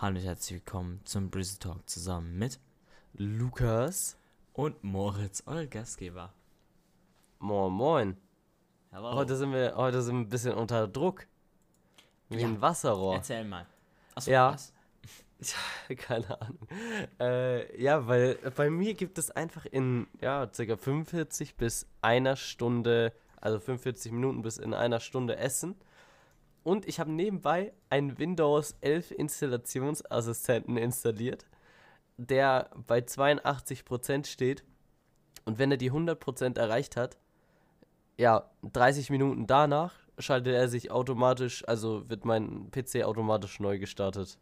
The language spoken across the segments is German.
Hallo und herzlich willkommen zum Brizzy Talk zusammen mit Lukas. und Moritz, euer Gastgeber. Moin, moin. Heute, sind wir, heute sind wir ein bisschen unter Druck. Wie Ja. ein Wasserrohr. Erzähl mal. Achso, Ja. was? Keine Ahnung. Äh, ja, weil bei mir gibt es einfach in ja, ca. 45 bis einer Stunde, also 45 Minuten bis in einer Stunde Essen. Und ich habe nebenbei einen Windows 11 Installationsassistenten installiert, der bei 82% steht. Und wenn er die 100% erreicht hat, ja, 30 Minuten danach schaltet er sich automatisch, also wird mein PC automatisch neu gestartet.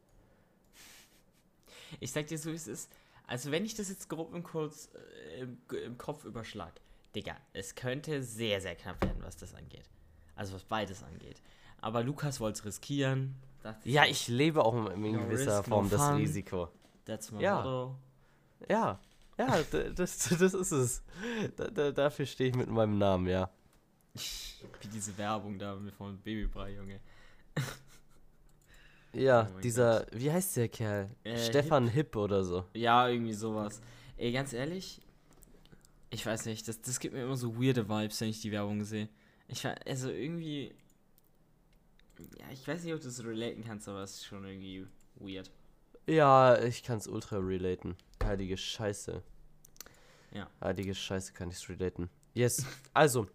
Ich sag dir so, wie es ist. Also, wenn ich das jetzt grob im, Kurz, äh, im, im Kopf überschlag, Digga, es könnte sehr, sehr knapp werden, was das angeht. Also, was beides angeht. Aber Lukas wollte es riskieren. Dachte Ja, so, ich lebe auch in No gewisser risk, no Form das fun. Risiko. That's my Ja. motto. Ja, ja, das, das ist es. Da, da, dafür stehe ich mit meinem Namen, ja. Wie diese Werbung da mit von Babybrei, Junge. Ja, Oh dieser, wie heißt der Kerl? Äh, Stefan Hipp. oder so. Ja, irgendwie sowas. Ey, ganz ehrlich, ich weiß nicht, das, das gibt mir immer so weirde Vibes, wenn ich die Werbung sehe. Ich war, also irgendwie, ja, ich weiß nicht, ob du es relaten kannst, aber es ist schon irgendwie weird. Ja, ich kann es ultra relaten. Heilige Scheiße. Ja. Heilige Scheiße kann ich es relaten. Yes, also,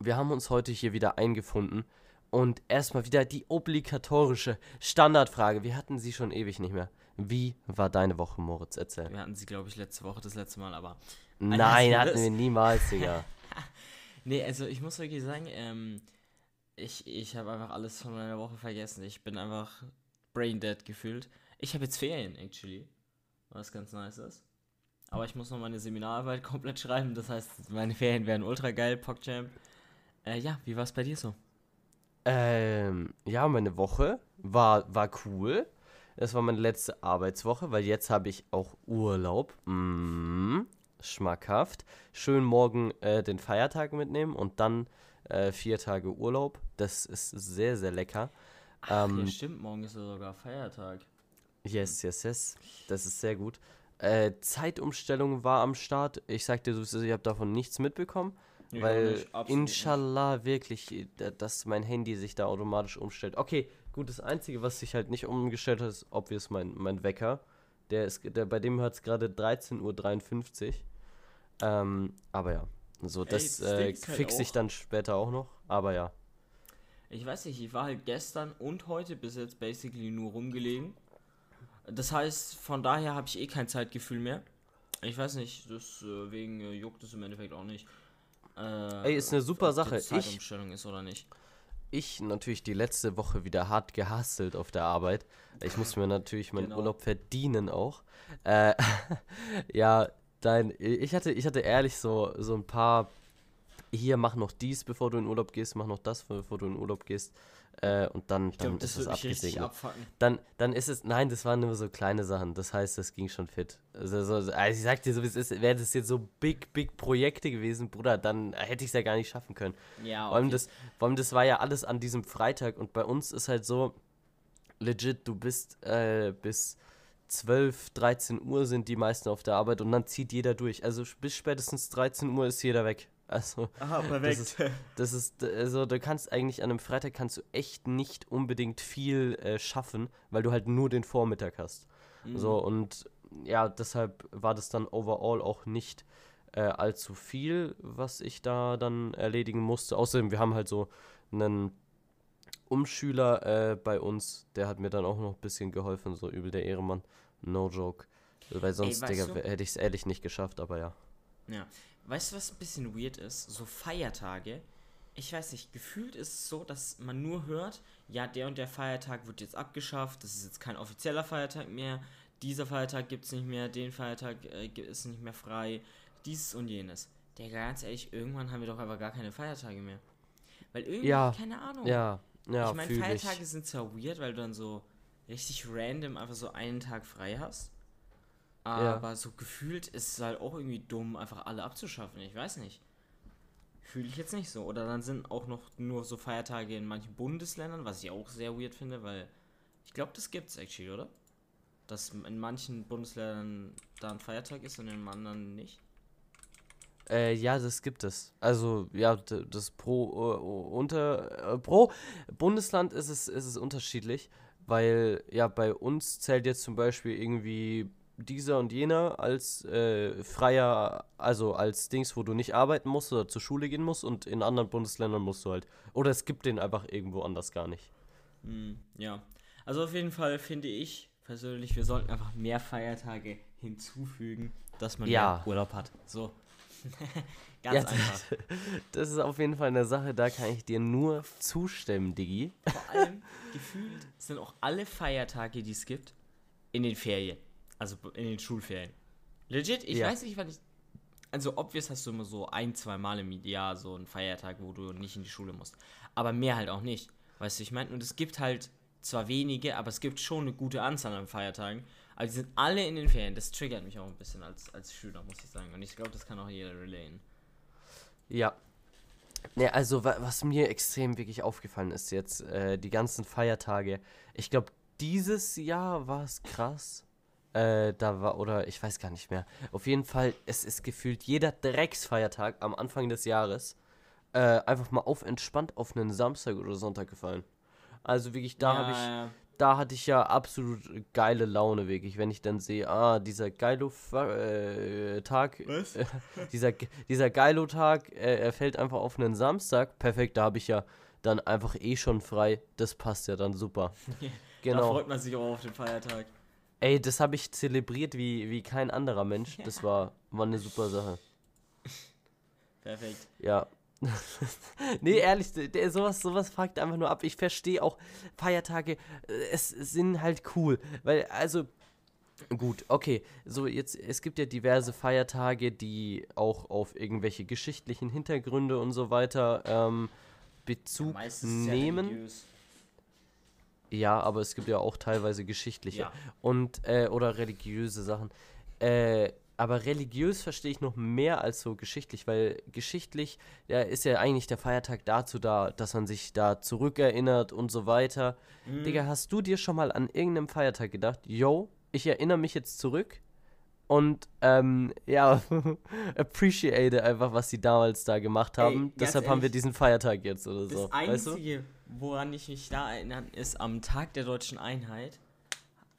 wir haben uns heute hier wieder eingefunden. Und erstmal wieder die obligatorische Standardfrage. Wir hatten sie schon ewig nicht mehr. Wie war deine Woche, Moritz? Erzähl. Wir hatten sie, glaube ich, letzte Woche das letzte Mal, aber. Nein, hatten wir niemals, Digga. Nee, also ich muss wirklich sagen, ähm, ich, ich habe einfach alles von meiner Woche vergessen. Ich bin einfach brain dead gefühlt. Ich habe jetzt Ferien, actually. Was ganz nice ist. Aber ich muss noch meine Seminararbeit komplett schreiben. Das heißt, meine Ferien werden ultra geil, PogChamp. Äh, ja, wie war es bei dir so? Ähm, ja, meine Woche war, war cool. Das war meine letzte Arbeitswoche, weil jetzt habe ich auch Urlaub. Mm, schmackhaft. Schön morgen äh, den Feiertag mitnehmen und dann äh, vier Tage Urlaub. Das ist sehr, sehr lecker. Ach, Ähm, stimmt, morgen ist ja sogar Feiertag. Yes, yes, yes. Das ist sehr gut. Äh, Zeitumstellung war am Start. Ich sag dir, ich habe davon nichts mitbekommen. Auch weil absolut nicht. inshallah wirklich, äh, dass mein Handy sich da automatisch umstellt. Okay, gut, das Einzige, was sich halt nicht umgestellt hat, ist obvious mein, mein Wecker. Der ist, der, bei dem hat es gerade 13.53 Uhr. Ähm, aber ja, so, Ey, das das äh, ist halt fixe ich dann später auch noch. Aber ja. Ich weiß nicht, ich war halt gestern und heute bis jetzt basically nur rumgelegen. Das heißt, von daher habe ich eh kein Zeitgefühl mehr. Ich weiß nicht, deswegen äh, juckt es im Endeffekt auch nicht. Äh, Ey, ist eine super Sache. Ich- Zeitumstellung ist oder nicht. ich natürlich die letzte Woche wieder hart gehustelt auf der Arbeit. Ich muss mir natürlich meinen Genau. Urlaub verdienen auch. Äh, ja, dein, ich hatte, ich hatte ehrlich so, so ein paar, hier mach noch dies, bevor du in Urlaub gehst, mach noch das, bevor du in Urlaub gehst. Äh, und dann, Ich glaube, dann das ist es abgesegnet. Dann, dann ist es, nein, das waren nur so kleine Sachen. Das heißt, das ging schon fit. Also, so, also ich sag dir so, wie es ist, wäre das jetzt so big, big Projekte gewesen, Bruder, dann hätte ich es ja gar nicht schaffen können. Ja, Vor allem, okay. das, vor allem, das war ja alles an diesem Freitag und bei uns ist halt so, legit, du bist äh, bis 12, 13 Uhr sind die meisten auf der Arbeit und dann zieht jeder durch. Also bis spätestens 13 Uhr ist jeder weg. Also Aha, das ist, das ist, also du kannst eigentlich an einem Freitag kannst du echt nicht unbedingt viel äh, schaffen, weil du halt nur den Vormittag hast. Mhm. So und ja, deshalb war das dann overall auch nicht äh, allzu viel, was ich da dann erledigen musste. Außerdem, wir haben halt so einen Umschüler äh, bei uns, der hat mir dann auch noch ein bisschen geholfen, so übel der Ehremann. No joke. Weil sonst, weißt Digga, du- hätte ich es ehrlich nicht geschafft, aber ja. Ja. Weißt du, was ein bisschen weird ist? So Feiertage. Ich weiß nicht, gefühlt ist es so, dass man nur hört, ja, der und der Feiertag wird jetzt abgeschafft, das ist jetzt kein offizieller Feiertag mehr, dieser Feiertag gibt es nicht mehr, den Feiertag äh, ist nicht mehr frei, dieses und jenes. Der ganz ehrlich, irgendwann haben wir doch aber gar keine Feiertage mehr. Weil irgendwie, Ja, keine Ahnung. Ja, ja, ich meine, Feiertage ich. sind zwar weird, weil du dann so richtig random einfach so einen Tag frei hast. Ja. Aber so gefühlt ist es halt auch irgendwie dumm, einfach alle abzuschaffen. Ich weiß nicht. Fühle ich jetzt nicht so. Oder dann sind auch noch nur so Feiertage in manchen Bundesländern, was ich auch sehr weird finde, weil ich glaube, das gibt's actually, oder? Dass in manchen Bundesländern da ein Feiertag ist und in anderen nicht? Äh, ja, das gibt es. Also, ja, das pro äh, unter äh, pro Bundesland ist es, ist es unterschiedlich, weil ja bei uns zählt jetzt zum Beispiel irgendwie dieser und jener als äh, freier, also als Dings, wo du nicht arbeiten musst oder zur Schule gehen musst und in anderen Bundesländern musst du halt. Oder es gibt den einfach irgendwo anders gar nicht. Hm, ja. Also auf jeden Fall finde ich persönlich, wir sollten einfach mehr Feiertage hinzufügen, dass man Ja. mehr Urlaub hat. So. Ganz Ja, einfach. Das ist auf jeden Fall eine Sache, da kann ich dir nur zustimmen, Diggi. Vor allem gefühlt sind auch alle Feiertage, die es gibt, in den Ferien. Also in den Schulferien. Legit, ich Ja. weiß nicht, wann ich. Also, obvious hast du immer so ein, zwei Mal im Jahr so einen Feiertag, wo du nicht in die Schule musst. Aber mehr halt auch nicht. Weißt du, ich meine, und es gibt halt zwar wenige, aber es gibt schon eine gute Anzahl an Feiertagen. Aber die sind alle in den Ferien. Das triggert mich auch ein bisschen als, als Schüler, muss ich sagen. Und ich glaube, das kann auch jeder relaten. Ja. Ne, also wa was mir extrem wirklich aufgefallen ist jetzt, äh, die ganzen Feiertage. Ich glaube, dieses Jahr war es krass. Äh, da war, oder ich weiß gar nicht mehr. Auf jeden Fall, es ist gefühlt jeder Drecksfeiertag am Anfang des Jahres äh, einfach mal auf entspannt auf einen Samstag oder Sonntag gefallen. Also wirklich, da habe ich, Ja, da hatte ich ja absolut geile Laune, wirklich, wenn ich dann sehe, ah, dieser geilo Fa- äh, äh, dieser, dieser geilo Tag, äh, er fällt einfach auf einen Samstag, perfekt, da habe ich ja dann einfach eh schon frei, das passt ja dann super. Da Genau. freut man sich auch auf den Feiertag. Ey, das habe ich zelebriert wie, wie kein anderer Mensch, das war, war eine super Sache. Perfekt. Ja. Nee, ehrlich, der, sowas, sowas fragt einfach nur ab. Ich verstehe auch Feiertage, äh, es sind halt cool. Weil, also, gut, okay. So, jetzt, es gibt ja diverse Feiertage, die auch auf irgendwelche geschichtlichen Hintergründe und so weiter ähm, Bezug ja nehmen. Ja, aber es gibt ja auch teilweise geschichtliche Ja. und äh, oder religiöse Sachen. Äh, aber religiös verstehe ich noch mehr als so geschichtlich, weil geschichtlich ja, ist ja eigentlich der Feiertag dazu da, dass man sich da zurückerinnert und so weiter. Mhm. Digga, hast du dir schon mal an irgendeinem Feiertag gedacht, yo, ich erinnere mich jetzt zurück und ähm, ja, appreciate einfach, was sie damals da gemacht Ey, haben. ganz Deshalb haben wir ehrlich, diesen Feiertag jetzt oder Das so. Weißt du? Einzige, woran ich mich da erinnern, ist am Tag der deutschen Einheit.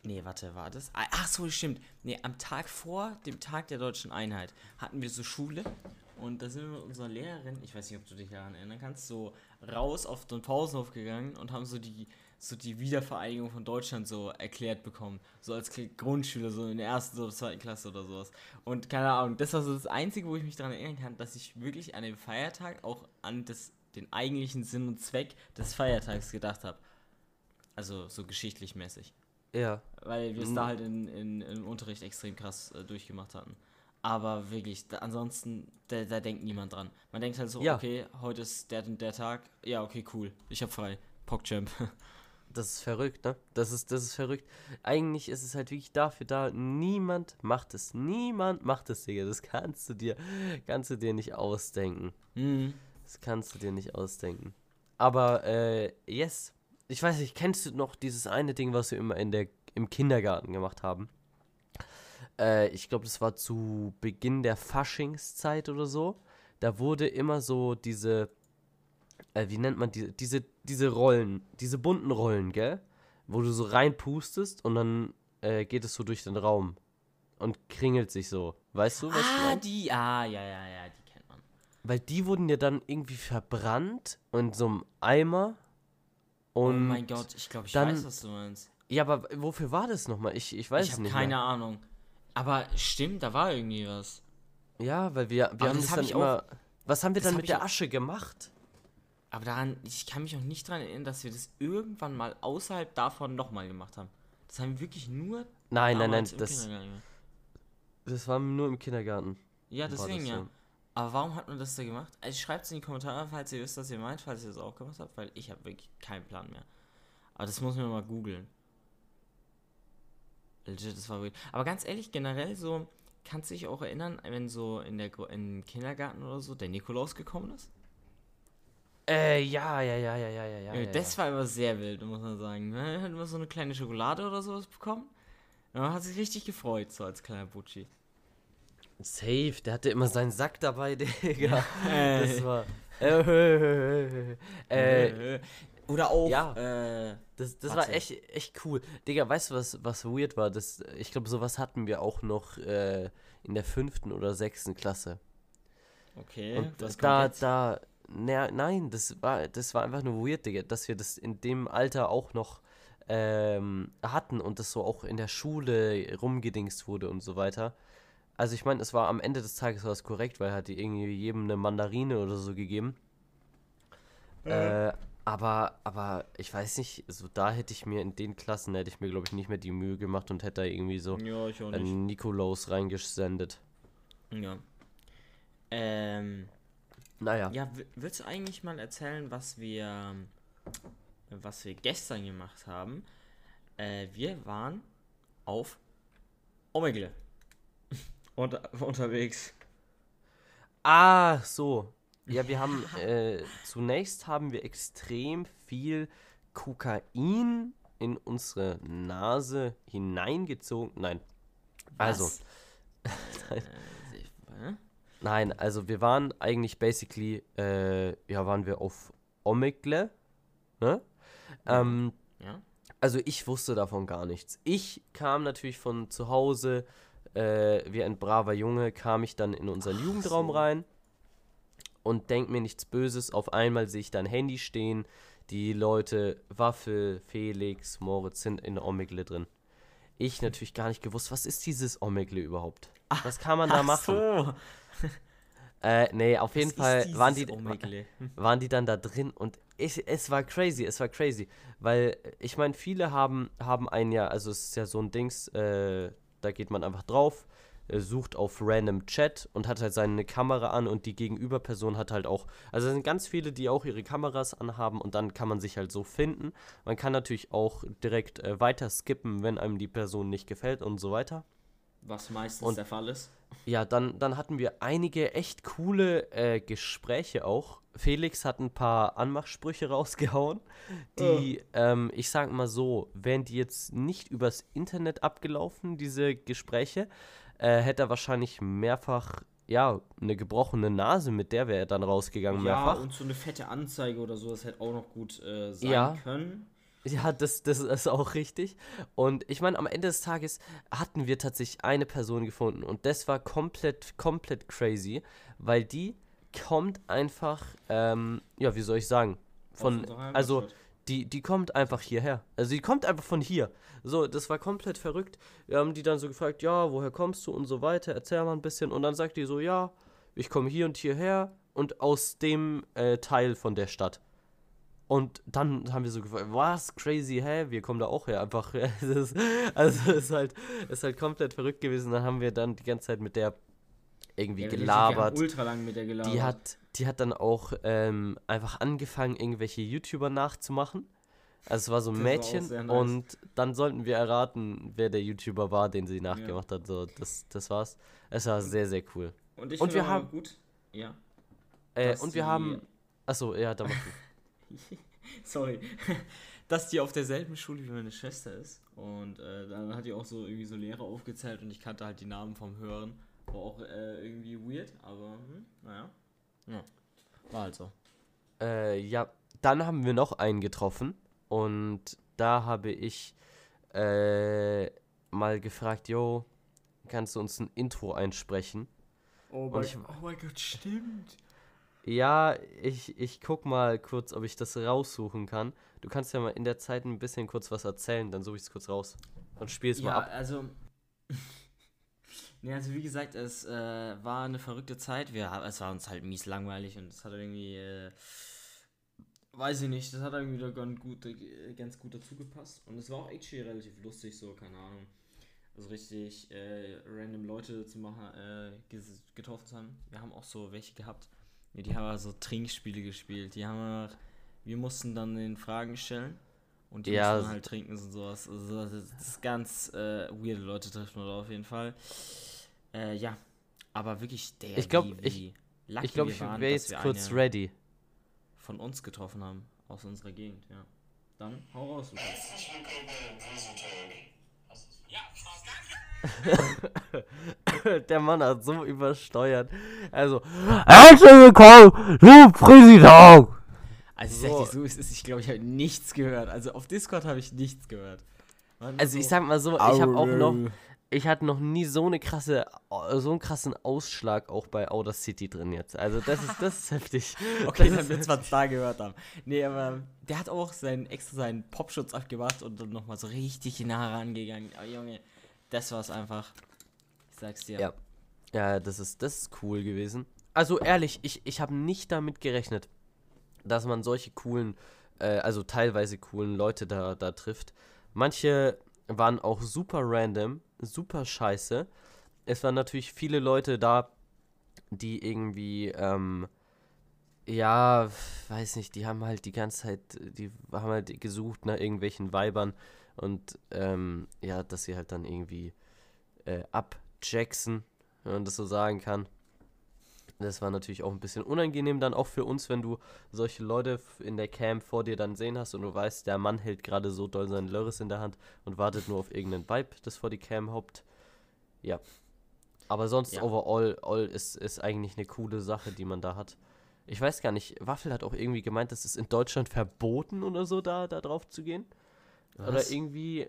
Nee, warte, war das? Ah, Ach so, stimmt. Nee, am Tag vor dem Tag der deutschen Einheit hatten wir so Schule und da sind wir mit unserer Lehrerin, ich weiß nicht, ob du dich daran erinnern kannst, so raus auf den Pausenhof gegangen und haben so die so die Wiedervereinigung von Deutschland so erklärt bekommen. So als Grundschüler, so in der ersten oder zweiten Klasse oder sowas. Und keine Ahnung, das war so das Einzige, wo ich mich daran erinnern kann, dass ich wirklich an dem Feiertag auch an das, den eigentlichen Sinn und Zweck des Feiertags gedacht habe. Also so geschichtlich mäßig. Ja. Weil wir es Mhm. da halt in, in, im Unterricht extrem krass äh, durchgemacht hatten. Aber wirklich, da, ansonsten, da, da denkt niemand dran. Man denkt halt so, Ja. okay, heute ist der und der Tag. Ja, okay, cool. Ich hab frei. PogChamp. Das ist verrückt, ne? Das ist, das ist verrückt. Eigentlich ist es halt wirklich dafür da, niemand macht es. Niemand macht es, Digga. Das kannst du dir, kannst du dir nicht ausdenken. mhm. Das kannst du dir nicht ausdenken. Aber, äh, yes. Ich weiß nicht, kennst du noch dieses eine Ding, was wir immer in der, im Kindergarten gemacht haben? Äh, ich glaube, das war zu Beginn der Faschingszeit oder so. Da wurde immer so diese, äh, wie nennt man die, diese, diese Rollen, diese bunten Rollen, gell? Wo du so reinpustest und dann äh, geht es so durch den Raum und kringelt sich so. Weißt du, was ich Ah, mein? die, ah, ja, ja, ja, die kennt man. Weil die wurden ja dann irgendwie verbrannt in so einem Eimer. Und oh mein Gott, ich glaube, ich dann- weiß, was du meinst. Ja, aber wofür war das nochmal? Ich, ich weiß ich es habe nicht. keine Mehr. Ahnung. Aber stimmt, da war irgendwie was. Ja, weil wir, wir Aber haben das das hab dann ich auch- immer. Was haben wir dann hab mit ich der Asche gemacht? Aber daran, ich kann mich auch nicht daran erinnern, dass wir das irgendwann mal außerhalb davon nochmal gemacht haben. Das haben wir wirklich nur Nein, nein, nein, das, das war nur im Kindergarten. Ja, deswegen das ja. Aber warum hat man das da gemacht? Also schreibt es in die Kommentare, falls ihr wisst, was ihr meint, falls ihr das auch gemacht habt, weil ich habe wirklich keinen Plan mehr. Aber das muss man mal googeln. Legit, das war weird. Aber ganz ehrlich, generell so, kannst du dich auch erinnern, wenn so in der im Kindergarten oder so der Nikolaus gekommen ist? Äh, ja, ja, ja, ja, ja, ja, ja. Das war immer sehr wild, muss man sagen. Man hat immer so eine kleine Schokolade oder sowas bekommen. Ja, hat sich richtig gefreut, so als kleiner Butschi. Safe, der hatte immer seinen Sack dabei, Digga. Äh. Das war. Äh, äh, Oder auch, ja. äh, das das war echt, echt cool. Digga, weißt du, was, was weird war? Das, ich glaube, sowas hatten wir auch noch äh, in der fünften oder sechsten Klasse. okay, Und was da, kommt jetzt? da, na, nein, das war, das war einfach nur weird, Digga, dass wir das in dem Alter auch noch ähm, hatten und das so auch in der Schule rumgedingst wurde und so weiter. Also ich meine, es war am Ende des Tages war es korrekt, weil er hat die irgendwie jedem eine Mandarine oder so gegeben. Äh, aber, aber ich weiß nicht, so da hätte ich mir in den Klassen hätte ich mir glaube ich nicht mehr die Mühe gemacht und hätte da irgendwie so Ja, einen Nikolaus reingesendet. Ja. Ähm, Naja. ja, wi- willst du eigentlich mal erzählen, was wir, was wir gestern gemacht haben? Äh, wir waren auf Omegle. Unter, unterwegs. Ah, so. Ja, wir haben äh, zunächst haben wir extrem viel Kokain in unsere Nase hineingezogen. Nein. Also, Was? nein, also wir waren eigentlich basically, äh, ja, waren wir auf Omegle, ne? Ähm, ja? also ich wusste davon gar nichts. Ich kam natürlich von zu Hause, äh, wie ein braver Junge, kam ich dann in unseren Ach Jugendraum so. rein und denk mir nichts Böses. Auf einmal sehe ich da ein Handy stehen. Die Leute, Waffel, Felix, Moritz sind in Omegle drin. Ich natürlich gar nicht gewusst, was ist dieses Omegle überhaupt? Was kann man da Ach machen? so. Äh, nee, auf jeden Was Fall ist waren die, Omegle? waren die dann da drin und ich, es war crazy, es war crazy, weil ich meine, viele haben, haben ein ja, also es ist ja so ein Dings, äh, da geht man einfach drauf, äh, sucht auf random Chat und hat halt seine Kamera an und die Gegenüberperson hat halt auch, also es sind ganz viele, die auch ihre Kameras anhaben und dann kann man sich halt so finden. Man kann natürlich auch direkt äh, weiter skippen, wenn einem die Person nicht gefällt und so weiter. Was meistens Und- der Fall ist. Ja, dann, dann hatten wir einige echt coole äh, Gespräche auch. Felix hat ein paar Anmachsprüche rausgehauen, die, ähm, ich sag mal so, wären die jetzt nicht übers Internet abgelaufen, diese Gespräche, äh, hätte er wahrscheinlich mehrfach, ja, eine gebrochene Nase, mit der wäre er dann rausgegangen, Ja, mehrfach. und so eine fette Anzeige oder so, das hätte auch noch gut äh, sein Ja. können. Ja, das, das ist auch richtig. Und ich meine, am Ende des Tages hatten wir tatsächlich eine Person gefunden und das war komplett, komplett crazy, weil die kommt einfach, ähm, ja, wie soll ich sagen, von, also die, die kommt einfach hierher. Also die kommt einfach von hier. So, das war komplett verrückt. Wir haben die dann so gefragt, ja, woher kommst du und so weiter, erzähl mal ein bisschen. Und dann sagt die so, ja, ich komme hier und hierher und aus dem äh, Teil von der Stadt. Und dann haben wir so gefragt, was, crazy, hä, wir kommen da auch her, einfach, es ist, also es ist halt, es ist halt komplett verrückt gewesen, dann haben wir dann die ganze Zeit mit der irgendwie Ja, gelabert, ultra lang mit der gelabert. die hat, die hat dann auch ähm, einfach angefangen, irgendwelche YouTuber nachzumachen, also es war so ein Das Mädchen nice. und dann sollten wir erraten, wer der YouTuber war, den sie nachgemacht hat, so, das, das war's, es war sehr, sehr cool. und ich und finde wir haben- gut. Ja. Äh, und wir haben, achso, ja, da mach du. Sorry. Dass die auf derselben Schule wie meine Schwester ist. Und äh, dann hat die auch so irgendwie so Lehrer aufgezählt und ich kannte halt die Namen vom Hören. War auch äh, irgendwie weird, aber hm, naja. Ja. War halt so. Äh, ja, dann haben wir noch einen getroffen und da habe ich äh, mal gefragt, yo, kannst du uns ein Intro einsprechen? Oh mein- ich- oh mein Gott, stimmt. Ja, ich, ich guck mal kurz, ob ich das raussuchen kann. Du kannst ja mal in der Zeit ein bisschen kurz was erzählen, dann suche ich es kurz raus. Und spiel's mal Ja, ab. also. ne, also wie gesagt, es äh, war eine verrückte Zeit. Wir, es war uns halt mies langweilig und es hat irgendwie. Äh, weiß ich nicht, das hat irgendwie da ganz gut, äh, ganz gut dazu gepasst. Und es war auch actually relativ lustig, so, keine Ahnung. Also richtig äh, random Leute zu machen, äh, getroffen zu haben. Wir haben auch so welche gehabt. Ja, die haben so Trinkspiele gespielt. Die haben einfach, wir mussten dann den Fragen stellen. Und die Ja, mussten dann halt trinken und sowas. Also das ist, das ist ganz äh, weirde Leute treffen wir da auf jeden Fall. Äh, ja, aber wirklich der, Ich glaub, wie, ich- Ich glaube, wir ich wäre jetzt wir kurz ready. von uns getroffen haben aus unserer Gegend, ja. Dann hau raus, Lukas. Herzlich willkommen Bösen Talk. Ja, Frau Der Mann hat so übersteuert. Also, herzlich willkommen, liebe Präsident! Also, ich sag dir so, es ist, ich glaube, ich habe nichts gehört. Also, auf Discord habe ich nichts gehört. Man Also, ich so- sag mal so, ich habe auch noch, ich hatte noch nie so eine krasse, so einen krassen Ausschlag auch bei Outer City drin jetzt. Also, das ist, das ist heftig. Okay, Das dann ist wird es da gehört haben. Nee, aber der hat auch seinen, extra seinen Popschutz abgemacht und dann nochmal so richtig nah rangegangen. Aber Junge, das war's einfach. Sag's dir. Ja. Ja, das ist, das ist cool gewesen. Also ehrlich, ich, ich habe nicht damit gerechnet, dass man solche coolen, äh, also teilweise coolen Leute da, da trifft. Manche waren auch super random, super scheiße. Es waren natürlich viele Leute da, die irgendwie, ähm, ja, weiß nicht, die haben halt die ganze Zeit, die haben halt gesucht nach irgendwelchen Weibern und ähm, ja, dass sie halt dann irgendwie äh, abjacksen, wenn man das so sagen kann. Das war natürlich auch ein bisschen unangenehm dann auch für uns, wenn du solche Leute in der Cam vor dir dann sehen hast und du weißt, der Mann hält gerade so doll seinen Lörres in der Hand und wartet nur auf irgendeinen Vibe, das vor die Cam haupt. Ja. Aber sonst Ja. overall all ist, ist eigentlich eine coole Sache, die man da hat. Ich weiß gar nicht, Waffel hat auch irgendwie gemeint, es ist in Deutschland verboten oder so, da, da drauf zu gehen. Oder Was? irgendwie.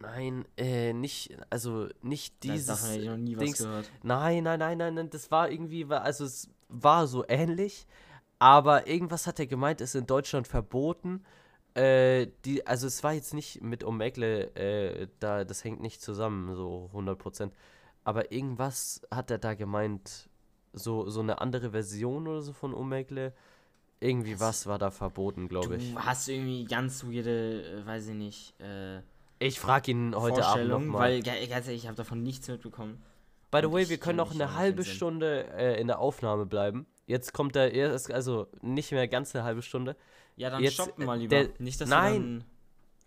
Nein, äh, nicht, also nicht Dieses. Davon hätte ich noch nie was Dings- gehört. Nein, nein, nein, nein, nein, das war irgendwie, also es war so ähnlich, aber irgendwas hat er gemeint, ist in Deutschland verboten. Äh, die, also es war jetzt nicht mit Omegle, äh, da, das hängt nicht zusammen, so 100%. Aber irgendwas hat er da gemeint, so, so eine andere Version oder so von Omegle. Irgendwie was war da verboten, glaube ich. Du hast irgendwie ganz weirde, äh, weiß ich nicht, äh, Ich frage ihn heute Abend nochmal. weil ga- ganz ehrlich, ich habe davon nichts mitbekommen. By the way, wir können noch eine halbe. Stunde äh, in der Aufnahme bleiben. Jetzt kommt der erst, also nicht mehr ganz eine halbe Stunde. Ja, dann Jetzt, stoppen äh, mal lieber. der- nicht, dass Nein.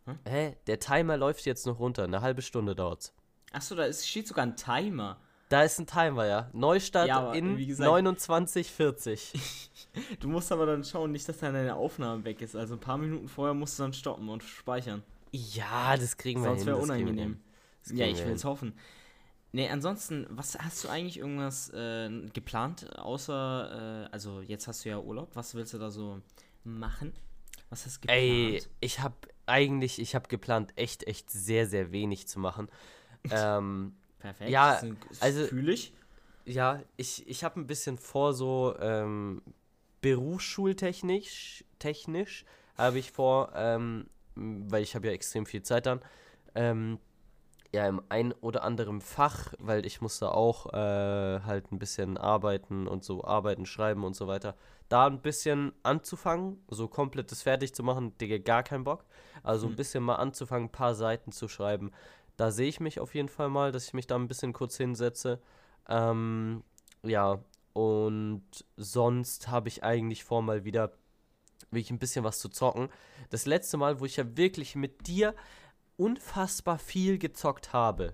dann... Hä? Der Timer läuft jetzt noch runter. Eine halbe Stunde dauert's. Achso, da ist, steht sogar ein Timer. Da ist ein Timer, ja. Neustart Ja, in wie gesagt- 29,40. Du musst aber dann schauen, nicht, dass dann deine Aufnahme weg ist. Also ein paar Minuten vorher musst du dann stoppen und speichern. Ja, das kriegen wir Sonst hin. wäre kriegen wir unangenehm. Ja, ich will es hoffen. Nee, ansonsten, was hast du eigentlich irgendwas äh, geplant, außer, äh, also jetzt hast du ja Urlaub, was willst du da so machen? Was hast du geplant? Ey, ich habe eigentlich, ich habe geplant, echt, echt sehr, sehr wenig zu machen. ähm, Perfekt. ja, das sind- das also-. Ja, ich, ich habe ein bisschen vor, so ähm, berufsschultechnisch, technisch habe ich vor, ähm, weil ich habe ja extrem viel Zeit dann, ähm, ja, im ein oder anderen Fach, weil ich muss da auch äh, halt ein bisschen arbeiten und so arbeiten, schreiben und so weiter, da ein bisschen anzufangen, so komplettes fertig zu machen, Digga, gar keinen Bock. Also ein Hm. bisschen mal anzufangen, ein paar Seiten zu schreiben. Da sehe ich mich auf jeden Fall mal, dass ich mich da ein bisschen kurz hinsetze. Ähm, ja, und sonst habe ich eigentlich vor, mal wieder wirklich ein bisschen was zu zocken. Das letzte Mal, wo ich ja wirklich mit dir unfassbar viel gezockt habe,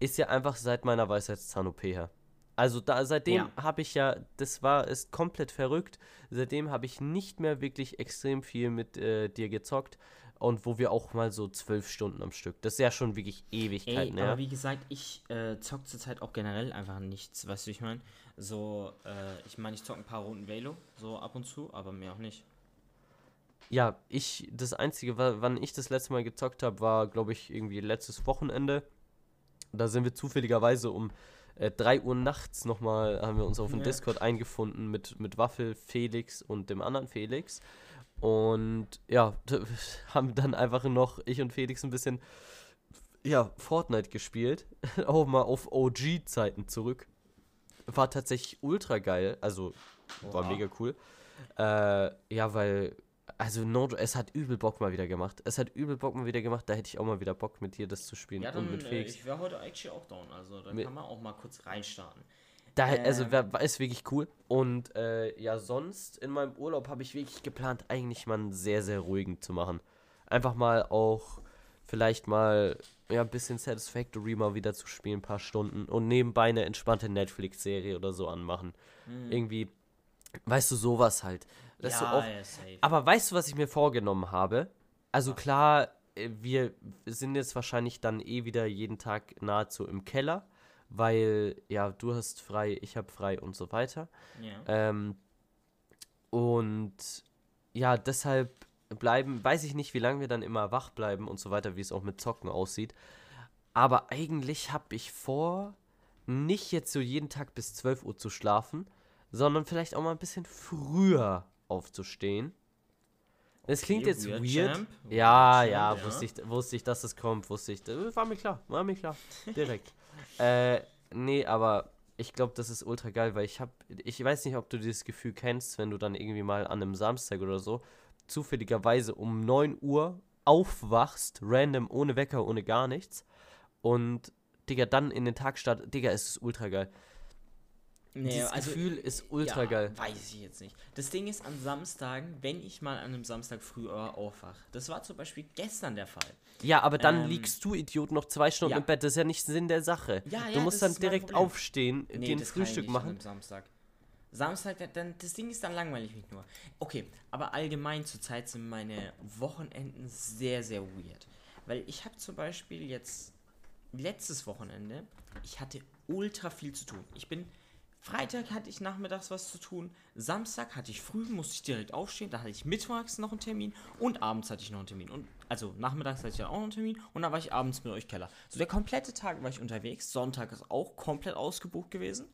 ist ja einfach seit meiner Weisheitszahn-OP her. Also da, seitdem Ja. habe ich ja, das war, ist komplett verrückt. Seitdem habe ich nicht mehr wirklich extrem viel mit äh, dir gezockt. Und wo wir auch mal so zwölf Stunden am Stück. Das ist ja schon wirklich Ey, Ewigkeiten, aber ja. wie gesagt, ich äh, zock zurzeit auch generell einfach nichts, weißt du, ich meine? So, äh, ich meine, ich zock ein paar Runden Velo, so ab und zu, aber mehr auch nicht. Ja, ich, das Einzige, wa- wann ich das letzte Mal gezockt habe, war, glaube ich, irgendwie letztes Wochenende. Da sind wir zufälligerweise um äh, 3 Uhr nachts nochmal, haben wir uns auf dem Ja. Discord eingefunden mit, mit Waffel, Felix und dem anderen Felix. Und ja, haben dann einfach noch, ich und Felix ein bisschen, ja, Fortnite gespielt. auch mal auf OG-Zeiten zurück. War tatsächlich ultra geil, also war Oha. mega cool. Äh, ja, weil, also no, es hat übel Bock mal wieder gemacht. Es hat übel Bock mal wieder gemacht, da hätte ich auch mal wieder Bock mit dir das zu spielen Ja, und dann, mit äh, Felix. ich wäre heute actually auch down, also da Mit- kann man auch mal kurz reinstarten. Da, also ähm, wär, war- ist wirklich cool. Und äh, ja, sonst in meinem Urlaub habe ich wirklich geplant, eigentlich mal einen sehr, sehr ruhigen zu machen. Einfach mal auch vielleicht mal ja, ein bisschen Satisfactory mal wieder zu spielen, ein paar Stunden und nebenbei eine entspannte Netflix-Serie oder so anmachen. Hm. Irgendwie, weißt du, sowas halt. Dass du auch ja. Aber weißt du, was ich mir vorgenommen habe? Also klar, äh, wir sind jetzt wahrscheinlich dann eh wieder jeden Tag nahezu im Keller, weil ja, du hast frei, ich habe frei und so weiter. Ja. Ähm, und ja, deshalb bleiben, weiß ich nicht, wie lange wir dann immer wach bleiben und so weiter, wie es auch mit Zocken aussieht. Aber eigentlich habe ich vor, nicht jetzt so jeden Tag bis 12 Uhr zu schlafen, sondern vielleicht auch mal ein bisschen früher aufzustehen. Es klingt Okay, jetzt weird, weird. Ja, Weird, ja, Champ, wusste ich, wusste ich, dass es kommt, wusste ich. War mir klar, war mir klar. Direkt. äh, nee, aber ich glaube, das ist ultra geil, weil ich habe, ich weiß nicht, ob du dieses Gefühl kennst, wenn du dann irgendwie mal an einem Samstag oder so zufälligerweise um 9 Uhr aufwachst, random, ohne Wecker, ohne gar nichts. Und, Digga, dann in den Tag startet, Digga, es ist ultra geil. Nee, Dieses also, Gefühl ist ultra ja, geil. Weiß ich jetzt nicht. Das Ding ist an Samstagen, wenn ich mal an einem Samstag früher aufwache. Das war zum Beispiel gestern der Fall. Ja, aber dann Ähm, liegst du, Idiot, noch zwei Stunden ja. im Bett. Das ist ja nicht Sinn der Sache. Ja, du musst dann direkt aufstehen, Nee, kann ich Frühstück machen. Samstag. Samstag, dann- dann, das Ding ist dann langweilig mich nur. Okay, aber allgemein zurzeit sind meine Wochenenden sehr, sehr weird. Weil ich habe zum Beispiel jetzt letztes Wochenende, ich hatte ultra viel zu tun. Ich bin, Freitag hatte ich nachmittags was zu tun, Samstag hatte ich früh, musste ich direkt aufstehen, da hatte ich mittags noch einen Termin und abends hatte ich noch einen Termin. Und, also nachmittags hatte ich ja auch noch einen Termin und dann war ich abends mit euch Keller. So der komplette Tag war ich unterwegs, Sonntag ist auch komplett ausgebucht gewesen.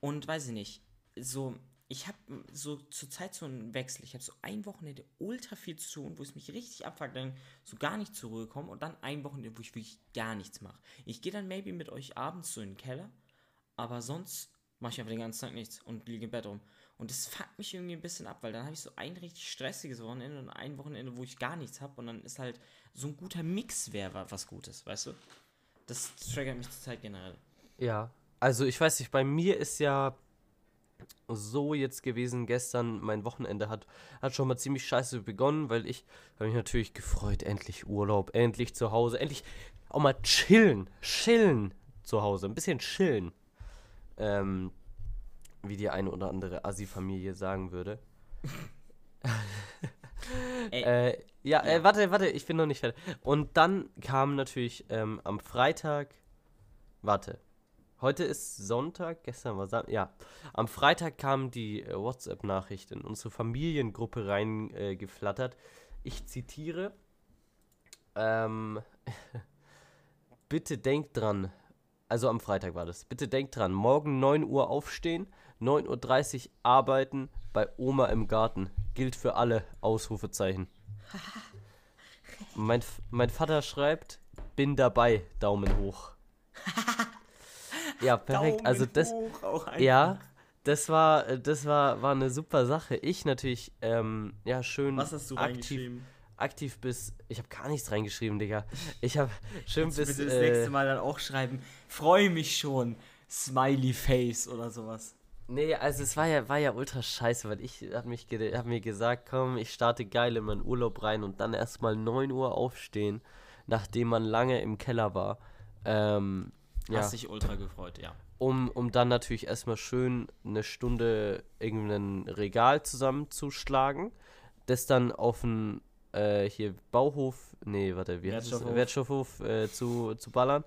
Und weiß ich nicht, so, ich habe so zur Zeit so einen Wechsel. Ich habe so ein Wochenende ultra viel zu tun, wo es mich richtig abfuckt, dann so gar nicht zur Ruhe komme und dann ein Wochenende, wo ich wirklich gar nichts mache. Ich gehe dann maybe mit euch abends so in den Keller, aber sonst mache ich einfach den ganzen Tag nichts und liege im Bett rum. Und das fuckt mich irgendwie ein bisschen ab, weil dann habe ich so ein richtig stressiges Wochenende und ein Wochenende, wo ich gar nichts habe und dann ist halt so ein guter Mix wäre was Gutes, weißt du? Das triggert mich zur Zeit generell. Ja, also ich weiß nicht, bei mir ist ja so jetzt gewesen gestern, mein Wochenende hat, hat schon mal ziemlich scheiße begonnen, weil ich habe mich natürlich gefreut, endlich Urlaub, endlich zu Hause, endlich auch mal chillen, chillen zu Hause, ein bisschen chillen. Ähm, wie die eine oder andere Assi-Familie sagen würde. Äh, ja, Ja. Äh, warte, warte, ich bin noch nicht fertig. Und dann kam natürlich ähm, am Freitag, warte, heute ist Sonntag, gestern war Sam ja, am Freitag kam die äh, WhatsApp-Nachricht in unsere Familiengruppe reingeflattert. Äh, ich zitiere, ähm, bitte denkt dran, also am Freitag war das, bitte denkt dran, morgen 9 Uhr aufstehen, 9.30 Uhr arbeiten, bei Oma im Garten. Gilt für alle, Ausrufezeichen. Mein, mein Vater schreibt, bin dabei, Daumen hoch. ja, perfekt. also Daumen das, hoch auch einfach. ja, das war, das war, war eine super Sache. Ich natürlich, ähm, ja, schön Was hast du aktiv, reingeschrieben? Aktiv bis, ich habe gar nichts reingeschrieben, Digga. Ich habe schön Kannst du bis, bitte das äh, nächste Mal dann auch schreiben, freue mich schon, Smiley Face oder sowas. Nee, also es war ja, war ja ultra scheiße, weil ich hab, mich hab mir gesagt, komm, ich starte geil in meinen Urlaub rein und dann erstmal 9 Uhr aufstehen, nachdem man lange im Keller war. Ähm, ja, Hast dich ultra gefreut, ja. um, um dann natürlich erstmal schön eine Stunde irgendein Regal zusammenzuschlagen, das dann auf den äh, hier Bauhof, nee, warte, wie? Wertstoffhof. Wertstoffhof äh, zu, zu ballern.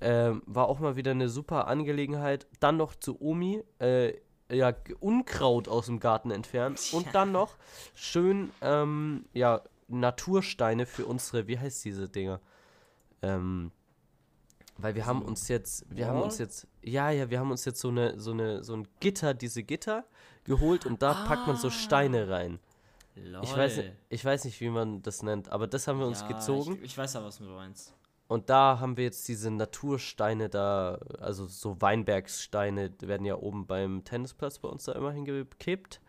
Ähm, war auch mal wieder eine super Angelegenheit. Dann noch zu Omi, äh, ja, Unkraut aus dem Garten entfernen. Und dann noch schön, ähm, ja, Natursteine für unsere, wie heißt diese Dinger? Ähm, weil wir haben uns jetzt, wir haben uns jetzt, ja, ja, wir haben uns jetzt so eine, so eine, so ein Gitter, diese Gitter geholt und da packt man so Steine rein. Lol. Ich weiß, nicht- ich weiß nicht, wie man das nennt, aber das haben wir uns Ja, gezogen. Ich, ich weiß aber, was du meinst. Und da haben wir jetzt diese Natursteine da, also so Weinbergssteine, die werden ja oben beim Tennisplatz bei uns da immer hingekippt.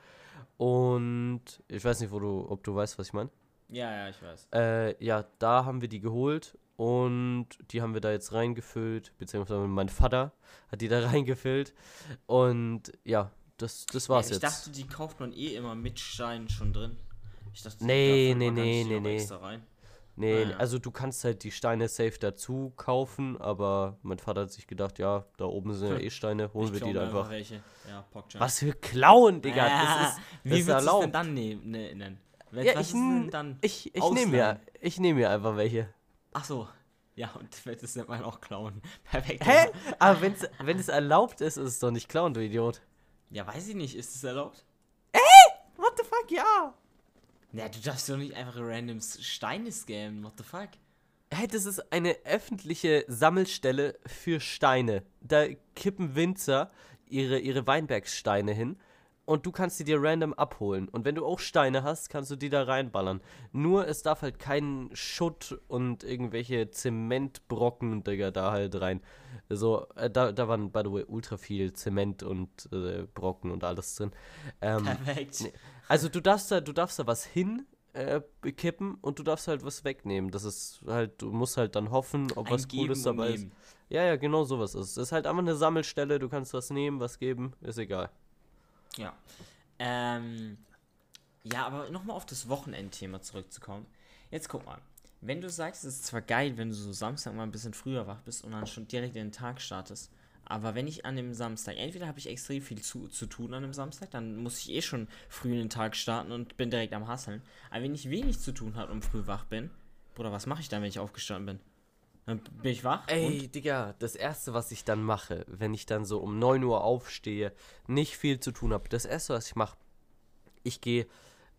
Und ich weiß nicht, wo du, ob du weißt, was ich meine. Ja, ja, ich weiß. Äh, ja, da haben wir die geholt und die haben wir da jetzt reingefüllt, beziehungsweise mein Vater hat die da reingefüllt. Und ja, das, das war's ich jetzt. dachte, die kauft man eh immer mit Steinen schon drin. Ich dachte, Nee, nee, nee, nee, nee. Nee, Ah, ja. also du kannst halt die Steine safe dazu kaufen, aber mein Vater hat sich gedacht, ja, da oben sind ja eh Steine, holen Ich wir die da einfach. welche. Ja. Was für Klauen, Digga, Ah, das ist, Wie das ist es denn erlaubt. dann ne ne nennen? Was Ja, ich, dann? ich, ich nehme mir, Ausleihen? ich nehme mir einfach welche. Ach so. Ja, und das nennt man auch klauen. Perfekt. Hä? Aber wenn's, wenn es erlaubt ist, ist es doch nicht klauen, du Idiot. Ja, weiß ich nicht. Ist das erlaubt? What the fuck, ja. Na, du darfst doch nicht einfach random Steine scammen. What the fuck? Hey, das ist eine öffentliche Sammelstelle für Steine. Da kippen Winzer ihre, ihre Weinbergssteine hin und du kannst die dir random abholen. Und wenn du auch Steine hast, kannst du die da reinballern. Nur es darf halt kein Schutt und irgendwelche Zementbrocken, Digga, da halt rein. So, äh, da, da waren, by the way, ultra viel Zement und äh, Brocken und alles drin. Ähm, Perfekt. nee. Also du darfst da, du darfst da was hin äh, kippen und du darfst halt was wegnehmen. Das ist halt, du musst halt dann hoffen, ob Ein was Geben Cooles dabei ist. Ja, ja, genau sowas ist. Es ist halt einfach eine Sammelstelle, du kannst was nehmen, was geben, ist egal. Ja. Ähm, ja, aber nochmal auf das Wochenendthema zurückzukommen. Jetzt guck mal. Wenn du sagst, es ist zwar geil, wenn du so Samstag mal ein bisschen früher wach bist und dann schon direkt in den Tag startest, aber wenn ich an dem Samstag, entweder habe ich extrem viel zu, zu tun an dem Samstag, dann muss ich eh schon früh in den Tag starten und bin direkt am Hasseln. Aber wenn ich wenig zu tun habe und früh wach bin, Bruder, was mache ich dann, wenn ich aufgestanden bin? Dann bin ich wach Ey, Digga, das erste, was ich dann mache, wenn ich dann so um 9 Uhr aufstehe, nicht viel zu tun habe, das erste, was ich mache, ich gehe,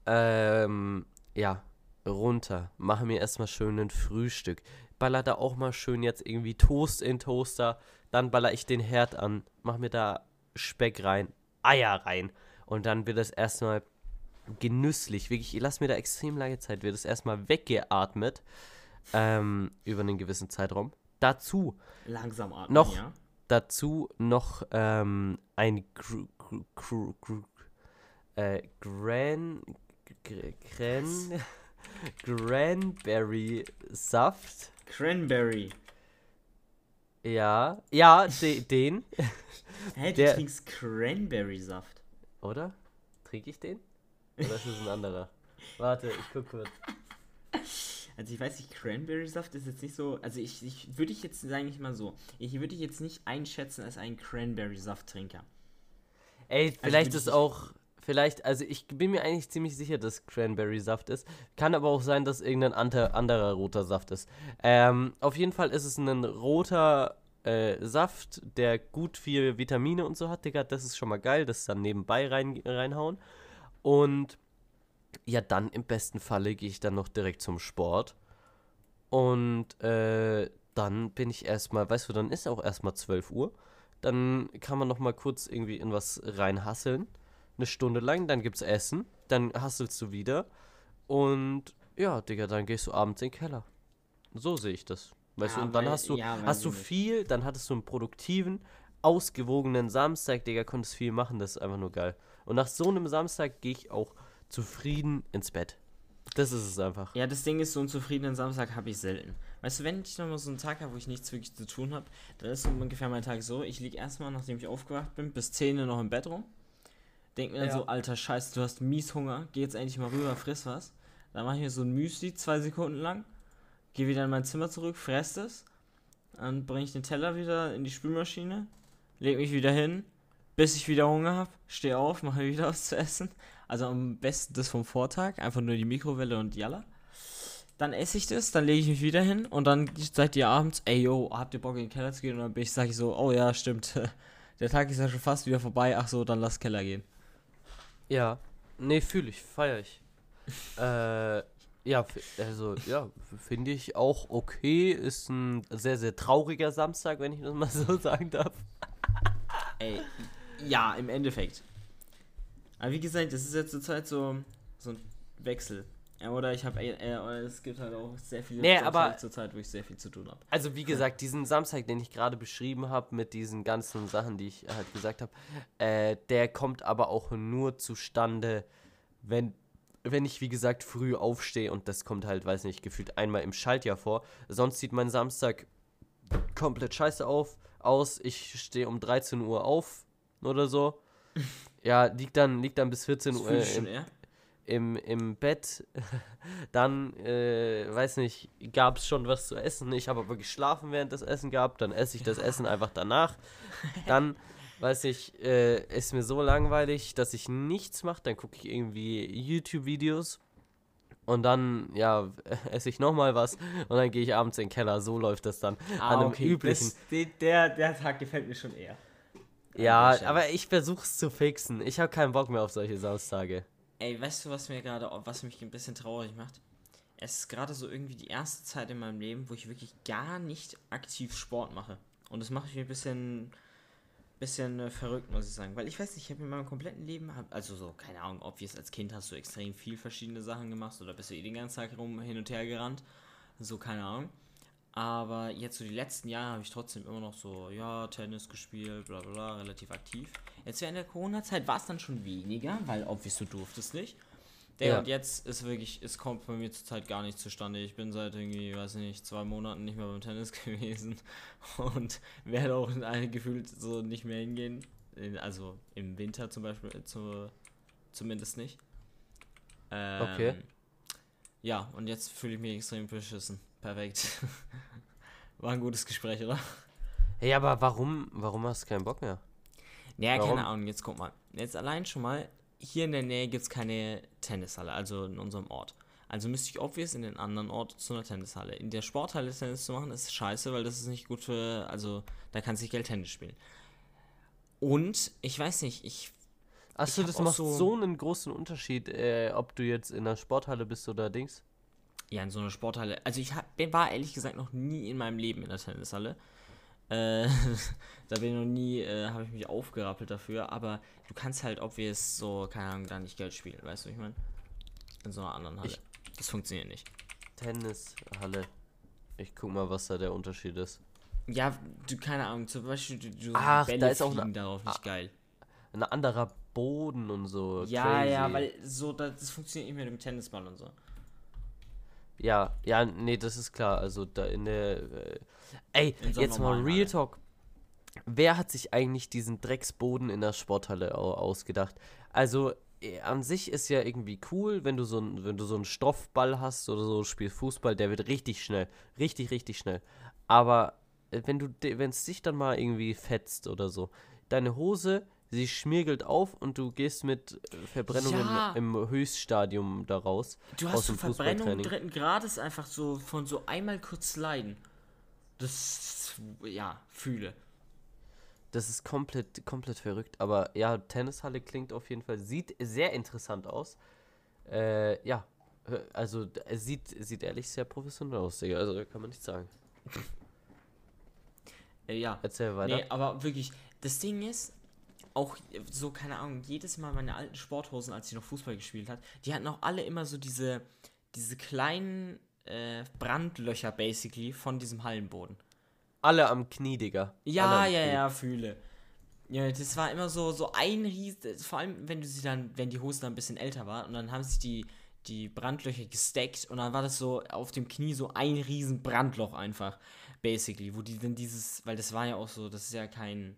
ähm, ja, runter, mache mir erstmal schön ein Frühstück, baller da auch mal schön jetzt irgendwie Toast in Toaster, dann baller ich den Herd an, mach mir da Speck rein, Eier rein und dann wird das erstmal genüsslich, wirklich, ich lasse mir da extrem lange Zeit, wird das erstmal weggeatmet, ähm, über einen gewissen Zeitraum. Dazu, langsam atmen, Noch- ja? dazu noch ähm, ein Gr Gr Gr Gr äh, Gran Gr Gran Cranberry Saft. Cranberry. Ja, ja, de, den, Hä, du Der- trinkst Cranberry-Saft. oder? Trinke ich den? Oder ist es ein anderer? Warte, ich guck kurz. Also ich weiß nicht, Cranberry-Saft ist jetzt nicht so. Also ich, ich würde ich jetzt sagen ich mal so. Ich würde dich jetzt nicht einschätzen als einen Cranberry-Saft-Trinker. Ey, vielleicht würde ist ich- auch, vielleicht, also ich bin mir eigentlich ziemlich sicher, dass Cranberry Saft ist. Kann aber auch sein, dass irgendein ante- anderer roter Saft ist. Ähm, auf jeden Fall ist es ein roter äh, Saft, der gut viel Vitamine und so hat, Digga. Das ist schon mal geil, das dann nebenbei rein, reinhauen. Und ja, dann im besten Falle gehe ich dann noch direkt zum Sport. Und äh, dann bin ich erstmal, weißt du, dann ist auch erstmal 12 Uhr. Dann kann man noch mal kurz irgendwie in was reinhasseln. Eine Stunde lang, dann gibt's Essen. Dann hasselst du wieder. Und ja, Digga, dann gehst du abends in den Keller. So sehe ich das. Weißt du, Ja, und dann weil- hast du, ja, hast du nicht. viel, dann hattest du einen produktiven, ausgewogenen Samstag, Digga, konntest viel machen, das ist einfach nur geil. Und nach so einem Samstag gehe ich auch zufrieden ins Bett. Das ist es einfach. Ja, das Ding ist, so einen zufriedenen Samstag habe ich selten. Weißt du, wenn ich nochmal so einen Tag habe, wo ich nichts wirklich zu tun habe, dann ist so ungefähr mein Tag so, ich liege erstmal, nachdem ich aufgewacht bin, bis 10 Uhr noch im Bett rum. Denk mir dann Ja. so, alter Scheiße, du hast mies Hunger, geh jetzt endlich mal rüber, friss was. Dann mache ich mir so ein Müsli, zwei Sekunden lang, gehe wieder in mein Zimmer zurück, fress es, dann bringe ich den Teller wieder in die Spülmaschine, leg mich wieder hin, bis ich wieder Hunger habe, stehe auf, mache wieder was zu essen. Also am besten das vom Vortag, einfach nur die Mikrowelle und Jalla. Dann esse ich das, dann lege ich mich wieder hin und dann seid ihr abends, ey yo, habt ihr Bock in den Keller zu gehen? Und dann bin ich, sag ich so, oh ja, stimmt, der Tag ist ja schon fast wieder vorbei, ach so, dann lass Keller gehen. Ja. Nee, fühle ich, feiere ich. äh, ja, also, ja, finde ich auch okay. Ist ein sehr, sehr trauriger Samstag, wenn ich das mal so sagen darf. Ey, ja, im Endeffekt. Aber wie gesagt, das ist jetzt zurzeit so, so ein Wechsel. Ja, oder ich habe, äh, oder es gibt halt auch sehr viele Nee, Jobs aber- halt zurzeit, wo ich sehr viel zu tun habe. Also, wie gesagt, diesen Samstag, den ich gerade beschrieben habe, mit diesen ganzen Sachen, die ich halt gesagt habe, äh, der kommt aber auch nur zustande, wenn, wenn ich, wie gesagt, früh aufstehe und das kommt halt, weiß nicht, gefühlt einmal im Schaltjahr vor. Sonst sieht mein Samstag komplett scheiße auf, aus. Ich stehe um 13 Uhr auf oder so. Ja, liegt dann, liegt dann bis 14 Das Uhr äh, im, im, im Bett. Dann, äh, weiß nicht, gab es schon was zu essen. Ich habe aber geschlafen, während das Essen gab. Dann esse ich das Essen einfach danach. Dann, weiß ich, äh, ist mir so langweilig, dass ich nichts mache. Dann gucke ich irgendwie YouTube-Videos. und dann, ja, esse ich nochmal was und dann gehe ich abends in den Keller. So läuft das dann. Ah, an einem okay. üblichen. Das, der, der Tag gefällt mir schon eher. Ja, aber ich versuche es zu fixen. Ich habe keinen Bock mehr auf solche Samstage. Ey, weißt du, was mir gerade, was mich ein bisschen traurig macht? Es ist gerade so irgendwie die erste Zeit in meinem Leben, wo ich wirklich gar nicht aktiv Sport mache. Und das macht mich ein bisschen, bisschen äh, verrückt, muss ich sagen. Weil ich weiß nicht, ich habe in meinem kompletten Leben, hab, also so, keine Ahnung, obvious, als Kind hast du extrem viel verschiedene Sachen gemacht oder bist du eh den ganzen Tag rum hin und her gerannt. So, keine Ahnung. Aber jetzt so die letzten Jahre habe ich trotzdem immer noch so, ja, Tennis gespielt, bla bla bla, relativ aktiv. Jetzt während der Corona-Zeit war es dann schon weniger, weil obvious du durftest nicht. Der Ja. und jetzt ist wirklich, es kommt bei mir zurzeit gar nicht zustande. Ich bin seit irgendwie, weiß nicht, zwei Monaten nicht mehr beim Tennis gewesen und werde auch in eine gefühlt so nicht mehr hingehen. In, also im Winter zum Beispiel, äh, zu, zumindest nicht. Ähm, Okay. Ja, und jetzt fühle ich mich extrem beschissen. Perfekt. War ein gutes Gespräch, oder? Hey, aber warum, warum hast du keinen Bock mehr? Naja, Warum? keine Ahnung, jetzt guck mal. Jetzt allein schon mal, hier in der Nähe gibt es keine Tennishalle, also in unserem Ort. Also müsste ich obvious in den anderen Ort zu einer Tennishalle. In der Sporthalle Tennis zu machen, ist scheiße, weil das ist nicht gut für, also da kannst du nicht Geld Tennis spielen. Und ich weiß nicht, ich Achso, das macht so- so, einen großen Unterschied, äh, ob du jetzt in der Sporthalle bist oder Dings. Ja, in so einer Sporthalle. Also ich hab, war ehrlich gesagt noch nie in meinem Leben in der Tennishalle. Äh, da bin ich noch nie, äh, habe ich mich aufgerappelt dafür. Aber du kannst halt, ob wir es so, keine Ahnung, da nicht Geld spielen, weißt du, ich meine? In so einer anderen Halle. Ich- das funktioniert nicht. Tennishalle. Ich guck mal, was da der Unterschied ist. Ja, du, keine Ahnung, zum Beispiel, du, du Ach, Bälle da ist auch ne- darauf nicht geil. Ein anderer Boden und so. Ja, crazy. ja, weil so, das, das funktioniert nicht mehr mit dem Tennisball und so. Ja, ja, nee, das ist klar. Also da in der. Äh, ey, In so jetzt mal Real. Talk. Wer hat sich eigentlich diesen Drecksboden in der Sporthalle au ausgedacht? Also äh, an sich ist ja irgendwie cool, wenn du so ein, wenn du so einen Stoffball hast oder so spielst Fußball, der wird richtig schnell, richtig richtig schnell. Aber äh, wenn du, wenn es dich dann mal irgendwie fetzt oder so, deine Hose, sie schmirgelt auf und du gehst mit äh, Verbrennungen Ja. im Höchststadium daraus. Du aus hast so dem Verbrennung dritten Grades einfach so von so einmal kurz leiden. Das, ja, fühle. Das ist komplett, komplett verrückt. Aber ja, Tennishalle klingt auf jeden Fall, sieht sehr interessant aus. Äh, ja, also es sieht, sieht ehrlich sehr professionell aus, Digga. Also kann man nicht sagen. Äh, ja. Erzähl weiter. Nee, aber wirklich, das Ding ist, auch so, keine Ahnung, jedes Mal meine alten Sporthosen, als ich noch Fußball gespielt hat, die hatten auch alle immer so diese, diese kleinen äh, Brandlöcher, basically, von diesem Hallenboden. Alle am Knie, Digga. Ja, am ja, Knie. ja, fühle. Ja, das war immer so, so ein Ries, vor allem wenn du sie dann, wenn die Hose dann ein bisschen älter war und dann haben sich die, die Brandlöcher gesteckt und dann war das so auf dem Knie so ein riesen Brandloch einfach, basically, wo die dann dieses, weil das war ja auch so, das ist ja kein,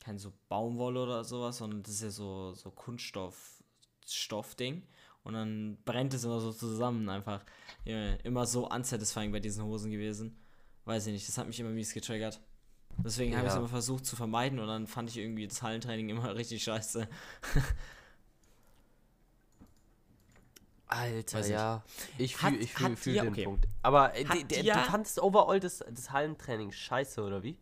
kein so Baumwolle oder sowas, sondern das ist ja so, so Kunststoff, Stoffding und dann brennt es immer so zusammen einfach. Ja, immer so unsatisfying bei diesen Hosen gewesen. Weiß ich nicht, das hat mich immer mies getriggert. Deswegen habe ich es Ja. immer versucht zu vermeiden und dann fand ich irgendwie das Hallentraining immer richtig scheiße. Alter, ja. Ich Hat- fühle ich fühl, hat fühl den okay. Punkt. Aber äh, Hat die, die, dir- du fandest overall das, das Hallentraining scheiße, oder wie?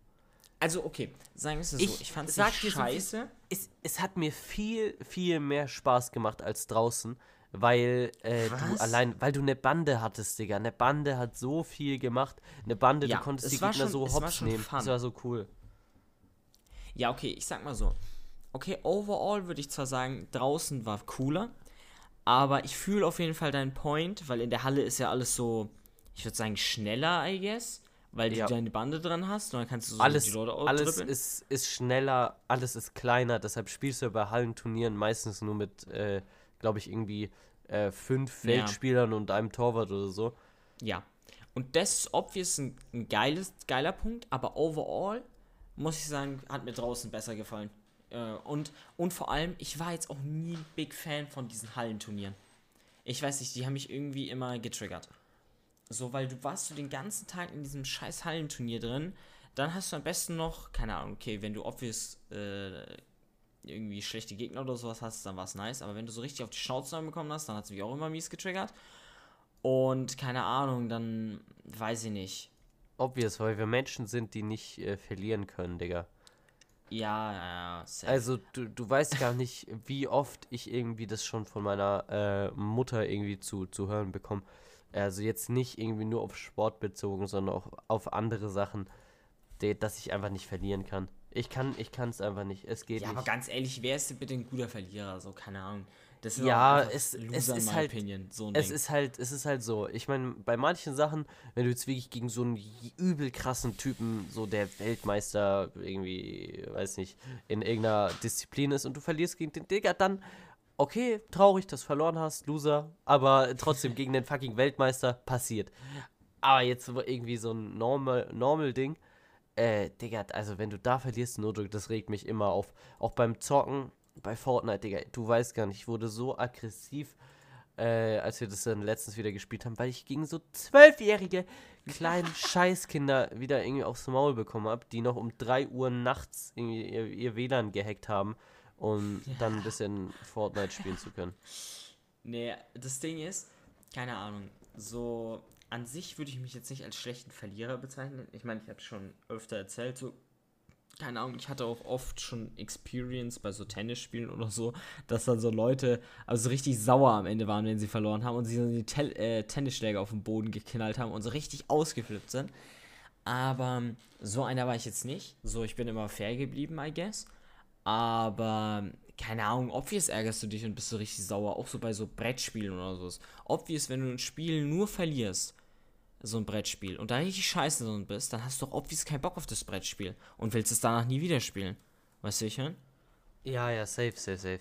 Also, okay, sagen wir es so. Ich Ich fand es scheiße. es, es hat mir viel, viel mehr Spaß gemacht als draußen, weil äh, du allein, weil du eine Bande hattest, Digga. Eine Bande hat so viel gemacht. Eine Bande, Ja, du konntest es die Gegner schon- so hops nehmen. fun. Das war so cool. Ja, okay, ich sag mal so. Okay, overall würde ich zwar sagen, draußen war cooler, aber ich fühle auf jeden Fall deinen Point, weil in der Halle ist ja alles so, ich würde sagen, schneller, I guess, weil Ja. du deine Bande dran hast und dann kannst du so Alles, die Leute alles outdribbeln. ist, ist schneller, alles ist kleiner, deshalb spielst du bei Hallenturnieren meistens nur mit, äh, glaube ich, irgendwie äh, fünf Ja. Feldspielern und einem Torwart oder so. Ja. Und das ist obvious ein, ein geiles, geiler Punkt, aber overall muss ich sagen, hat mir draußen besser gefallen. Äh, und, und vor allem, ich war jetzt auch nie ein Big Fan von diesen Hallenturnieren. Ich weiß nicht, die haben mich irgendwie immer getriggert. So, weil du warst so den ganzen Tag in diesem scheiß Hallenturnier drin, dann hast du am besten noch, keine Ahnung, okay, wenn du obvious äh, irgendwie schlechte Gegner oder sowas hast, dann war es nice, aber wenn du so richtig auf die Schnauze bekommen hast, dann hat es mich auch immer mies getriggert. Und keine Ahnung, dann weiß ich nicht. Obvious, weil wir Menschen sind, die nicht äh, verlieren können, Digga. Ja, ja, ja. safe. Also du, du weißt gar nicht, wie oft ich irgendwie das schon von meiner äh, Mutter irgendwie zu, zu hören bekomme. Also jetzt nicht irgendwie nur auf Sport bezogen, sondern auch auf andere Sachen, die, dass ich einfach nicht verlieren kann. Ich kann ich kann es einfach nicht. Es geht ja, nicht. aber ganz ehrlich, wer ist denn bitte ein guter Verlierer? So, keine Ahnung. Das Ja, auch einfach es- Loser es in ist halt- Opinion, so ein Es Ding. ist halt, es ist halt so. Ich meine, bei manchen Sachen, wenn du jetzt wirklich gegen so einen übel krassen Typen, so der Weltmeister irgendwie, weiß nicht, in irgendeiner Disziplin ist und du verlierst gegen den Digger, dann okay, traurig, dass du verloren hast, Loser, aber trotzdem gegen den fucking Weltmeister passiert. Aber jetzt irgendwie so ein normal, normal Ding, äh, Digga, also wenn du da verlierst, Notdruck, das regt mich immer auf. Auch beim Zocken, bei Fortnite, Digga, du weißt gar nicht, ich wurde so aggressiv, äh, als wir das dann letztens wieder gespielt haben, weil ich gegen so zwölfjährige kleine Scheißkinder wieder irgendwie aufs Maul bekommen habe, die noch um 3 Uhr nachts irgendwie ihr, ihr WLAN gehackt haben, um dann ein bisschen Fortnite spielen zu können. Nee, das Ding ist, keine Ahnung, so an sich würde ich mich jetzt nicht als schlechten Verlierer bezeichnen. Ich meine, ich habe schon öfter erzählt, so, keine Ahnung, ich hatte auch oft schon Experience bei so Tennisspielen oder so, dass dann so Leute also so richtig sauer am Ende waren, wenn sie verloren haben und sie dann die Tel äh, Tennisschläger auf den Boden geknallt haben und so richtig ausgeflippt sind. Aber so einer war ich jetzt nicht. So, ich bin immer fair geblieben, I guess. Aber keine Ahnung, obvious ärgerst du dich und bist so richtig sauer, auch so bei so Brettspielen oder so. Obvious, wenn du ein Spiel nur verlierst, so ein Brettspiel, und da richtig scheiße drin bist, dann hast du doch obvious keinen Bock auf das Brettspiel und willst es danach nie wieder spielen. Weißt du, ich meine? Ja, ja, safe, safe, safe.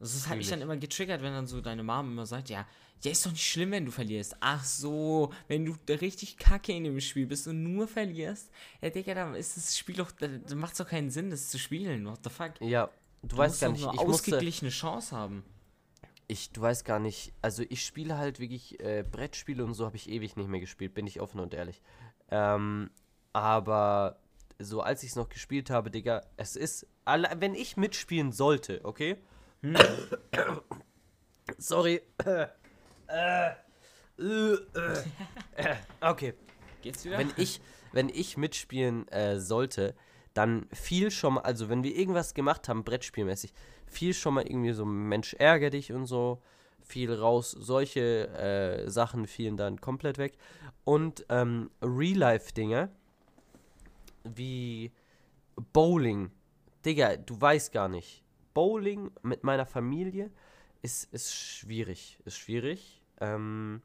Das ist, hat mich dann immer getriggert, wenn dann so deine Mom immer sagt, ja, ja, ist doch nicht schlimm, wenn du verlierst. Ach so, wenn du richtig kacke in dem Spiel bist und nur verlierst, ja, Digga, dann ist das Spiel doch, da, da macht es doch keinen Sinn, das zu spielen. What the fuck? Ja, du, Du weißt gar nicht, eine ich musste, ausgeglichene Chance haben. ich, du weißt gar nicht, also ich spiele halt wirklich äh, Brettspiele und so habe ich ewig nicht mehr gespielt, bin ich offen und ehrlich. Ähm, aber so als ich es noch gespielt habe, Digga, es ist, alle, wenn ich mitspielen sollte, okay? Sorry. Äh, äh, äh, äh, okay. Geht's wieder? wenn ich, wenn ich mitspielen äh, sollte, dann viel schon mal, also wenn wir irgendwas gemacht haben, Brettspielmäßig, viel schon mal irgendwie so Mensch ärger dich und so, viel raus, solche äh, Sachen fielen dann komplett weg. Und ähm, Real-Life-Dinge, wie Bowling, Digga, du weißt gar nicht. Bowling mit meiner Familie ist, ist schwierig, ist schwierig. Ähm,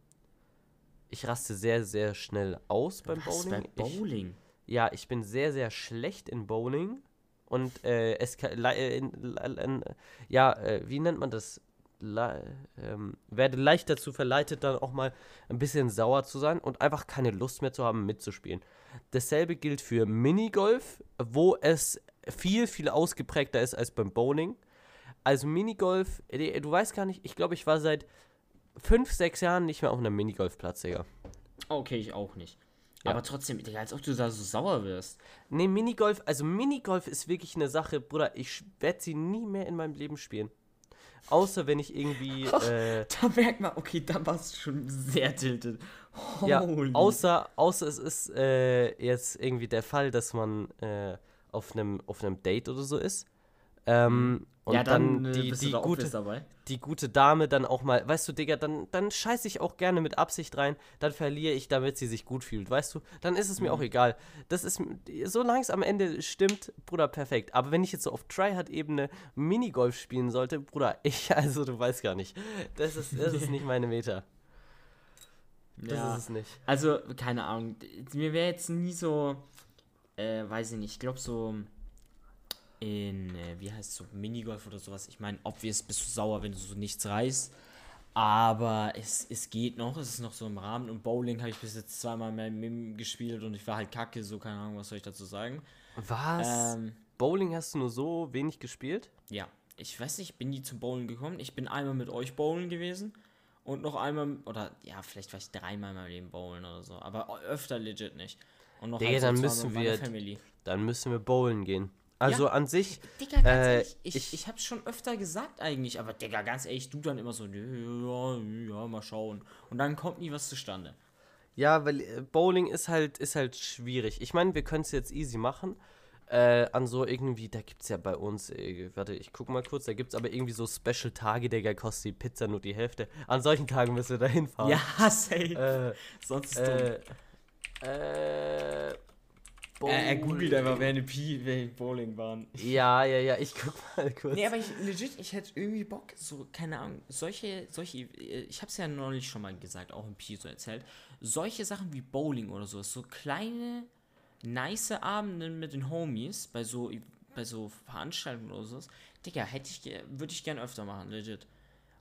ich raste sehr, sehr schnell aus beim Was, Bowling. bei Ich, Bowling? ja, ich bin sehr, sehr schlecht in Bowling. Und äh, es äh, ja, äh, wie nennt man das? Le ähm, werde leicht dazu verleitet, dann auch mal ein bisschen sauer zu sein und einfach keine Lust mehr zu haben, mitzuspielen. Dasselbe gilt für Minigolf, wo es viel, viel ausgeprägter ist als beim Bowling. Also Minigolf, äh, du weißt gar nicht, ich glaube, ich war seit fünf, sechs Jahren nicht mehr auf einem Minigolfplatz, Digga. Okay, ich auch nicht. Ja. Aber trotzdem, Digga, als ob du da so sauer wirst. Nee, Minigolf, also Minigolf ist wirklich eine Sache, Bruder, ich werde sie nie mehr in meinem Leben spielen. Außer wenn ich irgendwie, äh, Da merkt man, okay, da warst du schon sehr tilted. ja, Holy. außer, außer es ist äh, jetzt irgendwie der Fall, dass man äh, auf einem auf einem Date oder so ist. Ähm, und ja, dann, dann, äh, die, die, da gute, die gute Dame dann auch mal, weißt du, Digga, dann, dann scheiße ich auch gerne mit Absicht rein, dann verliere ich, damit sie sich gut fühlt, weißt du? Dann ist es mir auch egal. Das ist, solange es am Ende stimmt, Bruder, perfekt. Aber wenn ich jetzt so auf Tryhard-Ebene Minigolf spielen sollte, Bruder, ich, also du weißt gar nicht. Das ist, das ist nicht meine Meta. Das Ja. ist es nicht. Also, keine Ahnung. Mir wäre jetzt nie so, äh, weiß ich nicht, ich glaube so in, äh, wie heißt es so, Minigolf oder sowas. Ich meine, obvious bist du sauer, wenn du so nichts reißt. Aber es, es geht noch, es ist noch so im Rahmen. Und Bowling habe ich bis jetzt zweimal mehr Mim gespielt und ich war halt kacke, so keine Ahnung, was soll ich dazu sagen. Was? Ähm, Bowling hast du nur so wenig gespielt? ja, ich weiß nicht, bin nie zum Bowlen gekommen. Ich bin einmal mit euch bowlen gewesen. Und noch einmal, oder ja, vielleicht war ich dreimal in meinem Leben bowlen oder so. Aber öfter legit nicht. Und noch Digga, dann müssen wir- Family. Dann müssen wir bowlen gehen. Also an sich, Digga, ganz Äh, ehrlich, ich, ich- ich, hab's schon öfter gesagt eigentlich, aber Digga, ganz ehrlich, du dann immer so, "Nö, ja, ja, mal schauen. Und dann kommt nie was zustande. ja, weil äh, Bowling ist halt, ist halt schwierig. Ich meine, wir können es jetzt easy machen. Äh, an so irgendwie, da gibt es ja bei uns, äh, warte, ich guck mal kurz, da gibt es aber irgendwie so Special-Tage, Digga, kostet die Pizza nur die Hälfte. An solchen Tagen müssen wir da hinfahren. Ja, safe. Äh, Sonst ist dumm. Äh, äh, Er, er googelt einfach, wer eine Pi, wer Bowling waren. Ja, ja, ja, ich guck mal kurz. Nee, aber ich legit, ich hätte irgendwie Bock, so, keine Ahnung, solche, solche, äh, ich hab's ja neulich schon mal gesagt, auch im Pi so erzählt, solche Sachen wie Bowling oder so, so kleine, nice Abende mit den Homies, bei so, bei so Veranstaltungen oder so, Digga, hätte ich, ge- würde ich gerne öfter machen, legit.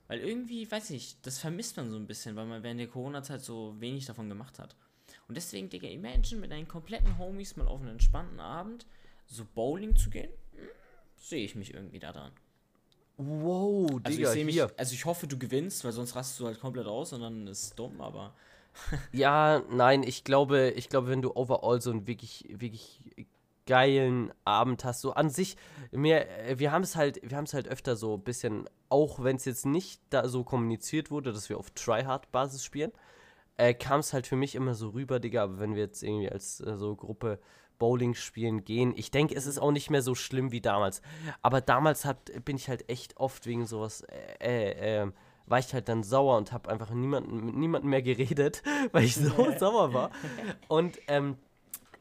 Weil irgendwie, weiß ich, das vermisst man so ein bisschen, weil man während der Corona-Zeit so wenig davon gemacht hat. Und deswegen, Digga, imagine mit deinen kompletten Homies mal auf einen entspannten Abend so Bowling zu gehen, hm, sehe ich mich irgendwie da dran. Wow, Also Digga, ich sehe mich, also ich hoffe, du gewinnst, weil sonst rastest du halt komplett aus und dann ist es dumm, aber Ja, nein, ich glaube, ich glaube, wenn du overall so einen wirklich, wirklich geilen Abend hast, so an sich, mir, äh, wir haben es halt, wir haben es halt öfter so ein bisschen, auch wenn es jetzt nicht da so kommuniziert wurde, dass wir auf Tryhard-Basis spielen, äh, kam es halt für mich immer so rüber, Digga, aber wenn wir jetzt irgendwie als äh, so Gruppe Bowling spielen gehen, ich denke, es ist auch nicht mehr so schlimm wie damals. Aber damals hat, bin ich halt echt oft wegen sowas, äh, äh, ähm, war ich halt dann sauer und habe einfach niemanden, mit niemandem mehr geredet, weil ich so sauer war. Und ähm,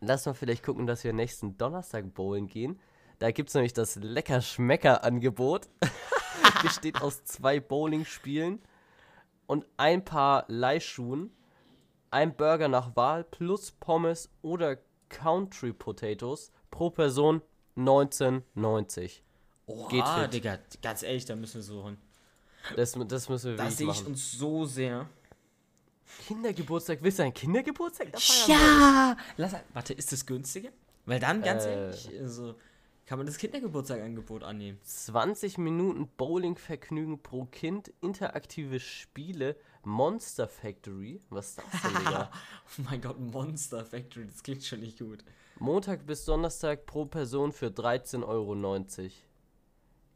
lass mal vielleicht gucken, dass wir nächsten Donnerstag bowlen gehen. Da gibt es nämlich das Lecker-Schmecker-Angebot. Besteht aus zwei Bowling-Spielen und ein paar Leihschuhen, ein Burger nach Wahl plus Pommes oder Country Potatoes pro Person 19,90. oh, Geht fit. Digga, ganz ehrlich, da müssen wir suchen. Das, das müssen wir Da wirklich sehe ich machen. uns so sehr. Kindergeburtstag, willst du einen Kindergeburtstag? Ja! Lass, warte, ist das günstiger? Weil dann, ganz Äh. ehrlich, also, kann man das Kindergeburtstag-Angebot annehmen. 20 Minuten Bowling-Vergnügen pro Kind, interaktive Spiele, Monster Factory. Was ist das denn, Digga? Oh mein Gott, Monster Factory, das klingt schon nicht gut. Montag bis Donnerstag pro Person für 13,90 Euro.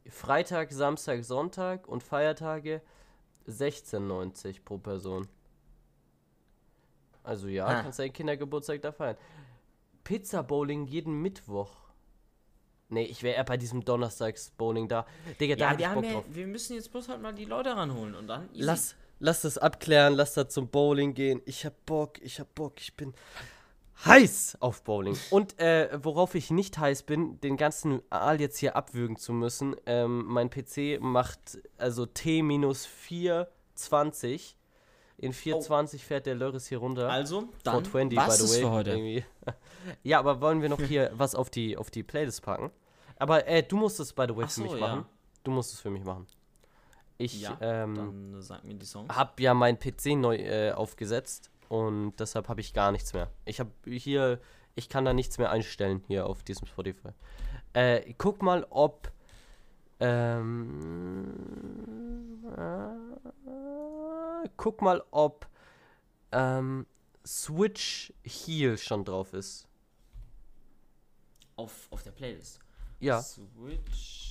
Freitag, Samstag, Sonntag und Feiertage 16,90 pro Person. Also ja, Ha. kannst deinen Kindergeburtstag da feiern. Pizza Bowling jeden Mittwoch. Nee, ich wäre eher bei diesem Donnerstags-Bowling da. Digga, da Ja, hätte ich wir, Bock ja, drauf. wir müssen jetzt bloß halt mal die Leute ranholen und dann easy. Lass, lass das abklären, lass da zum Bowling gehen. Ich hab Bock, ich hab Bock, ich bin heiß auf Bowling. Und äh, worauf ich nicht heiß bin, den ganzen Aal jetzt hier abwürgen zu müssen. Ähm, mein PC macht also T minus 420. In 420 fährt der Lörres hier runter. Also, dann 420, was ist für heute? Irgendwie. ja, aber wollen wir noch hier was auf die, auf die Playlist packen? Aber äh, du musst es, by the way, Ach für mich so, machen. ja. Du musst es für mich machen. Ich Ja, ähm, äh, habe ja mein PC neu äh, aufgesetzt und deshalb habe ich gar nichts mehr. Ich habe hier, ich kann da nichts mehr einstellen hier auf diesem Spotify. Äh, guck mal, ob ähm, äh, guck mal, ob ähm, Switch Heal schon drauf ist. Auf, auf der Playlist. Ja, Switch.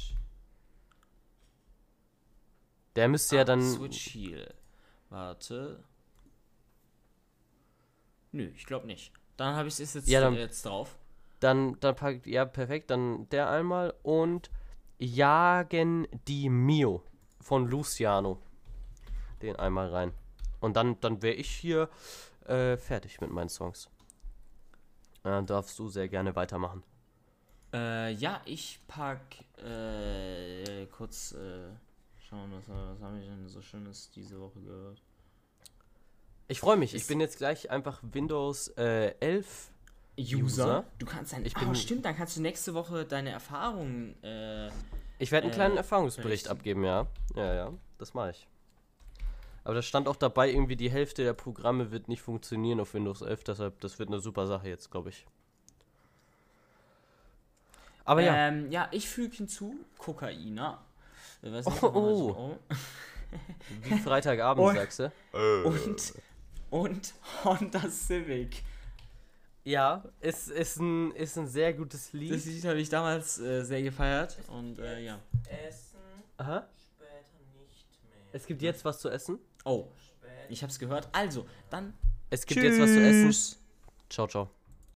Der müsste ja Ah, dann. Switch Heal. Warte. Nö, ich glaube nicht. Dann habe ich es jetzt, Ja, dann- jetzt drauf. Dann, dann packt, ja, perfekt, dann der einmal und Jagen die Mio von Luciano. Den einmal rein. Und dann, dann wäre ich hier äh, fertig mit meinen Songs. Dann darfst du sehr gerne weitermachen. Äh, ja, ich pack äh, kurz äh, schauen, was, was habe ich denn so Schönes diese Woche gehört. Ich freue mich, ich Ist- bin jetzt gleich einfach Windows äh, 11. User? Du kannst ein. Ich Ich bin- stimmt, dann kannst du nächste Woche deine Erfahrungen. Äh, Ich werde einen Äh, kleinen Erfahrungsbericht berichten. abgeben, ja. Ja, ja, das mache ich. Aber da stand auch dabei, irgendwie die Hälfte der Programme wird nicht funktionieren auf Windows 11, deshalb, das wird eine super Sache jetzt, glaube ich. Aber ja, Ähm, ja, ich füge hinzu Kokaina. Nicht, Oh, das- oh. wie Freitagabend, oh. sagst du? Und, und Honda Civic. Ja, ist, ist, ein, ist ein sehr gutes Lied. Das Lied habe ich damals äh, sehr gefeiert und äh, ja. Essen Aha. später nicht mehr. Es gibt jetzt was zu essen. Oh, ich habe es gehört. Also, dann Es gibt jetzt was zu essen. Tschüss. Ciao, ciao.